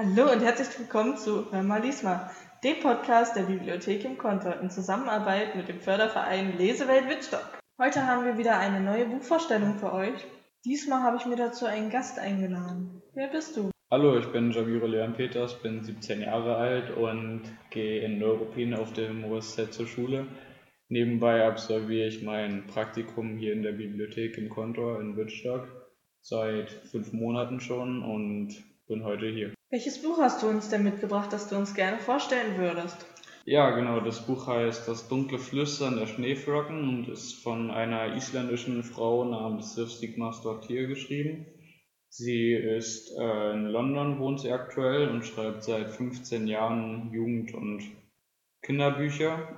Hallo und herzlich willkommen zu Hör mal lies mal, dem Podcast der Bibliothek im Kontor in Zusammenarbeit mit dem Förderverein Lesewelt Wittstock. Heute haben wir wieder eine neue Buchvorstellung für euch. Diesmal habe ich mir dazu einen Gast eingeladen. Wer bist du? Hallo, ich bin Javiro Leon Peters, bin 17 Jahre alt und gehe in Neuruppin auf dem OSZ zur Schule. Nebenbei absolviere ich mein Praktikum hier in der Bibliothek im Kontor in Wittstock seit fünf Monaten schon und bin heute hier. Welches Buch hast du uns denn mitgebracht, das du uns gerne vorstellen würdest? Ja, genau, das Buch heißt Das dunkle Flüstern der Schneeflocken und ist von einer isländischen Frau namens Sif Stigmasdottir geschrieben. Sie ist äh, in London, wohnt sie aktuell und schreibt seit 15 Jahren Jugend- und Kinderbücher.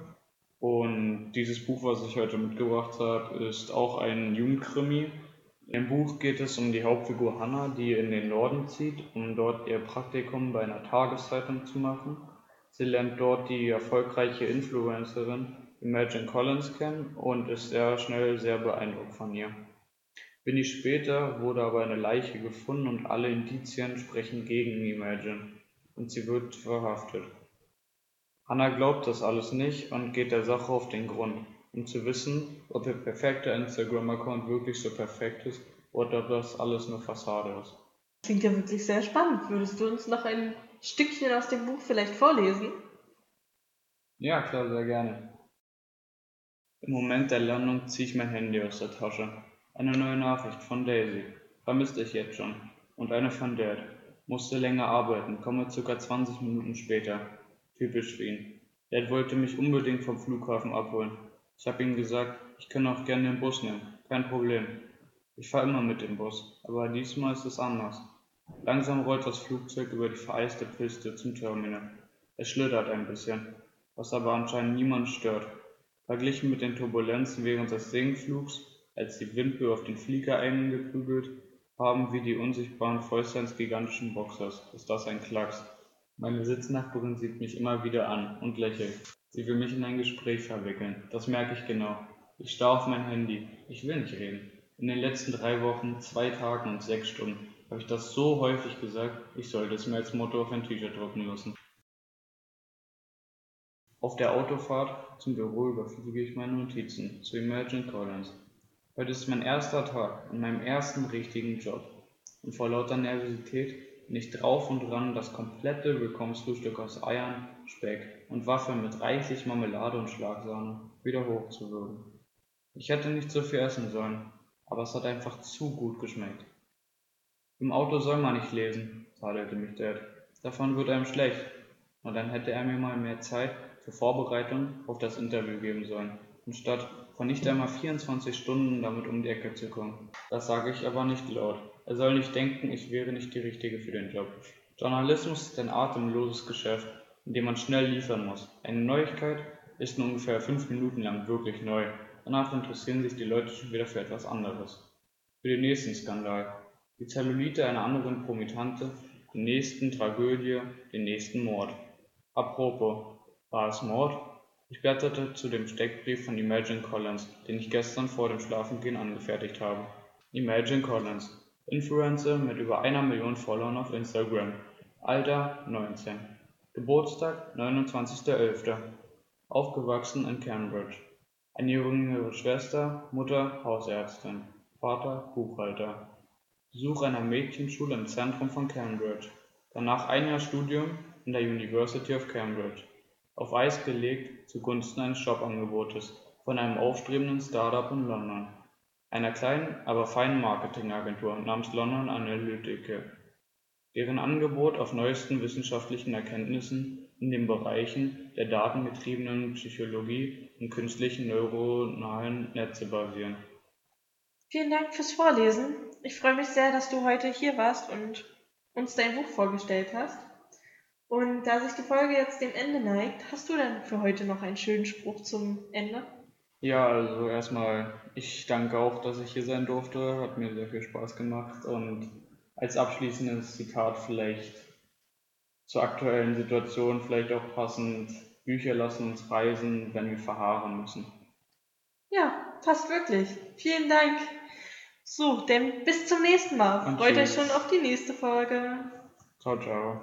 Und dieses Buch, was ich heute mitgebracht habe, ist auch ein Jugendkrimi im Buch geht es um die Hauptfigur Hannah, die in den Norden zieht, um dort ihr Praktikum bei einer Tageszeitung zu machen. Sie lernt dort die erfolgreiche Influencerin Imagine Collins kennen und ist sehr schnell sehr beeindruckt von ihr. Wenig später wurde aber eine Leiche gefunden und alle Indizien sprechen gegen Imagine und sie wird verhaftet. Hannah glaubt das alles nicht und geht der Sache auf den Grund um zu wissen, ob Ihr perfekter Instagram-Account wirklich so perfekt ist oder ob das alles nur Fassade ist. Klingt ja wirklich sehr spannend. Würdest du uns noch ein Stückchen aus dem Buch vielleicht vorlesen? Ja, klar, sehr gerne. Im Moment der Landung ziehe ich mein Handy aus der Tasche. Eine neue Nachricht von Daisy. Vermisst dich jetzt schon. Und eine von Dad. Musste länger arbeiten, komme circa 20 Minuten später. Typisch für ihn. Dad wollte mich unbedingt vom Flughafen abholen. Ich habe ihm gesagt, ich kann auch gerne den Bus nehmen, kein Problem. Ich fahre immer mit dem Bus, aber diesmal ist es anders. Langsam rollt das Flugzeug über die vereiste Piste zum Terminal. Es schlittert ein bisschen, was aber anscheinend niemand stört. Verglichen mit den Turbulenzen während des Senkflugs, als die Windböe auf den Flieger eingeprügelt haben wie die unsichtbaren Fäuste eines gigantischen Boxers, ist das ein Klacks. Meine Sitznachbarin sieht mich immer wieder an und lächelt. Sie will mich in ein Gespräch verwickeln. Das merke ich genau. Ich starre auf mein Handy. Ich will nicht reden. In den letzten drei Wochen, zwei Tagen und sechs Stunden habe ich das so häufig gesagt, ich sollte es mir als Motto auf ein T-Shirt drucken lassen. Auf der Autofahrt zum Büro überfliege ich meine Notizen zu Imagine Collins. Heute ist mein erster Tag an meinem ersten richtigen Job. Und vor lauter Nervosität nicht drauf und dran, das komplette Willkommensfrühstück aus Eiern, Speck und Waffeln mit reichlich Marmelade und Schlagsahne wieder hochzuwürgen. Ich hätte nicht so viel essen sollen, aber es hat einfach zu gut geschmeckt. Im Auto soll man nicht lesen, tadelte mich Dad. Davon wird einem schlecht. Und dann hätte er mir mal mehr Zeit für Vorbereitung auf das Interview geben sollen, anstatt von nicht einmal 24 Stunden damit um die Ecke zu kommen. Das sage ich aber nicht laut. Er soll nicht denken, ich wäre nicht die Richtige für den Job. Journalismus ist ein atemloses Geschäft, in dem man schnell liefern muss. Eine Neuigkeit ist nur ungefähr fünf Minuten lang wirklich neu. Danach interessieren sich die Leute schon wieder für etwas anderes. Für den nächsten Skandal, die Zellulite einer anderen Promitante, die nächsten Tragödie, den nächsten Mord. Apropos, war es Mord? Ich blätterte zu dem Steckbrief von Imagine Collins, den ich gestern vor dem Schlafengehen angefertigt habe. Imagine Collins, Influencer mit über einer Million Followern auf Instagram. Alter 19. Geburtstag 29.11. Aufgewachsen in Cambridge. Eine jüngere Schwester, Mutter Hausärztin, Vater Buchhalter. Besuch einer Mädchenschule im Zentrum von Cambridge. Danach ein Jahr Studium in der University of Cambridge. Auf Eis gelegt zugunsten eines Jobangebotes von einem aufstrebenden Startup in London einer kleinen, aber feinen Marketingagentur namens London Analytica, deren Angebot auf neuesten wissenschaftlichen Erkenntnissen in den Bereichen der datengetriebenen Psychologie und künstlichen neuronalen Netze basieren. Vielen Dank fürs Vorlesen. Ich freue mich sehr, dass du heute hier warst und uns dein Buch vorgestellt hast. Und da sich die Folge jetzt dem Ende neigt, hast du dann für heute noch einen schönen Spruch zum Ende? Ja, also erstmal, ich danke auch, dass ich hier sein durfte. Hat mir sehr viel Spaß gemacht. Und als abschließendes Zitat vielleicht zur aktuellen Situation vielleicht auch passend. Bücher lassen uns reisen, wenn wir verharren müssen. Ja, passt wirklich. Vielen Dank. So, denn bis zum nächsten Mal. Freut euch schon auf die nächste Folge. Ciao, ciao.